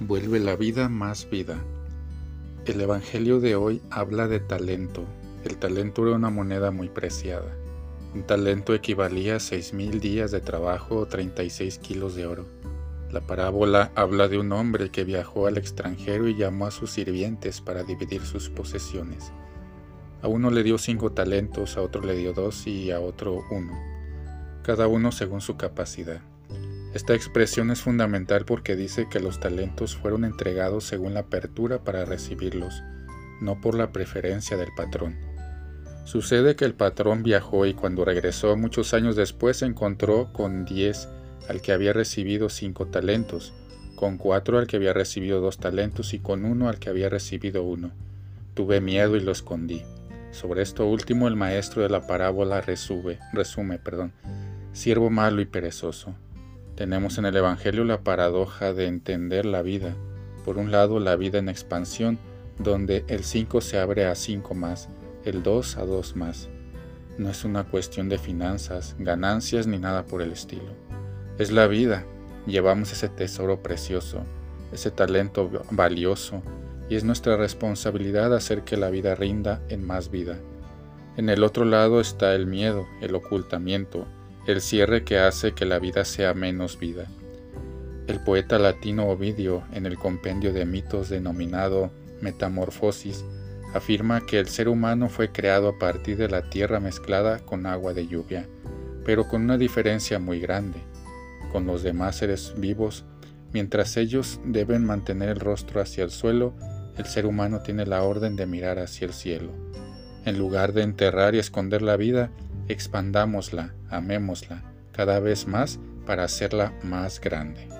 Vuelve la vida más vida. El Evangelio de hoy habla de talento. El talento era una moneda muy preciada. Un talento equivalía a 6.000 días de trabajo o 36 kilos de oro. La parábola habla de un hombre que viajó al extranjero y llamó a sus sirvientes para dividir sus posesiones. A uno le dio cinco talentos, a otro le dio dos y a otro uno, cada uno según su capacidad. Esta expresión es fundamental porque dice que los talentos fueron entregados según la apertura para recibirlos, no por la preferencia del patrón. Sucede que el patrón viajó y cuando regresó muchos años después se encontró con diez al que había recibido cinco talentos, con cuatro al que había recibido dos talentos y con uno al que había recibido uno. Tuve miedo y lo escondí. Sobre esto último el maestro de la parábola resume, resume, perdón, siervo malo y perezoso. Tenemos en el Evangelio la paradoja de entender la vida. Por un lado, la vida en expansión, donde el 5 se abre a 5 más, el 2 a 2 más. No es una cuestión de finanzas, ganancias ni nada por el estilo. Es la vida. Llevamos ese tesoro precioso, ese talento valioso, y es nuestra responsabilidad hacer que la vida rinda en más vida. En el otro lado está el miedo, el ocultamiento, el cierre que hace que la vida sea menos vida. El poeta latino Ovidio, en el compendio de mitos denominado Metamorfosis, afirma que el ser humano fue creado a partir de la tierra mezclada con agua de lluvia, pero con una diferencia muy grande. Con los demás seres vivos, mientras ellos deben mantener el rostro hacia el suelo, el ser humano tiene la orden de mirar hacia el cielo. En lugar de enterrar y esconder la vida, expandámosla, amémosla cada vez más para hacerla más grande.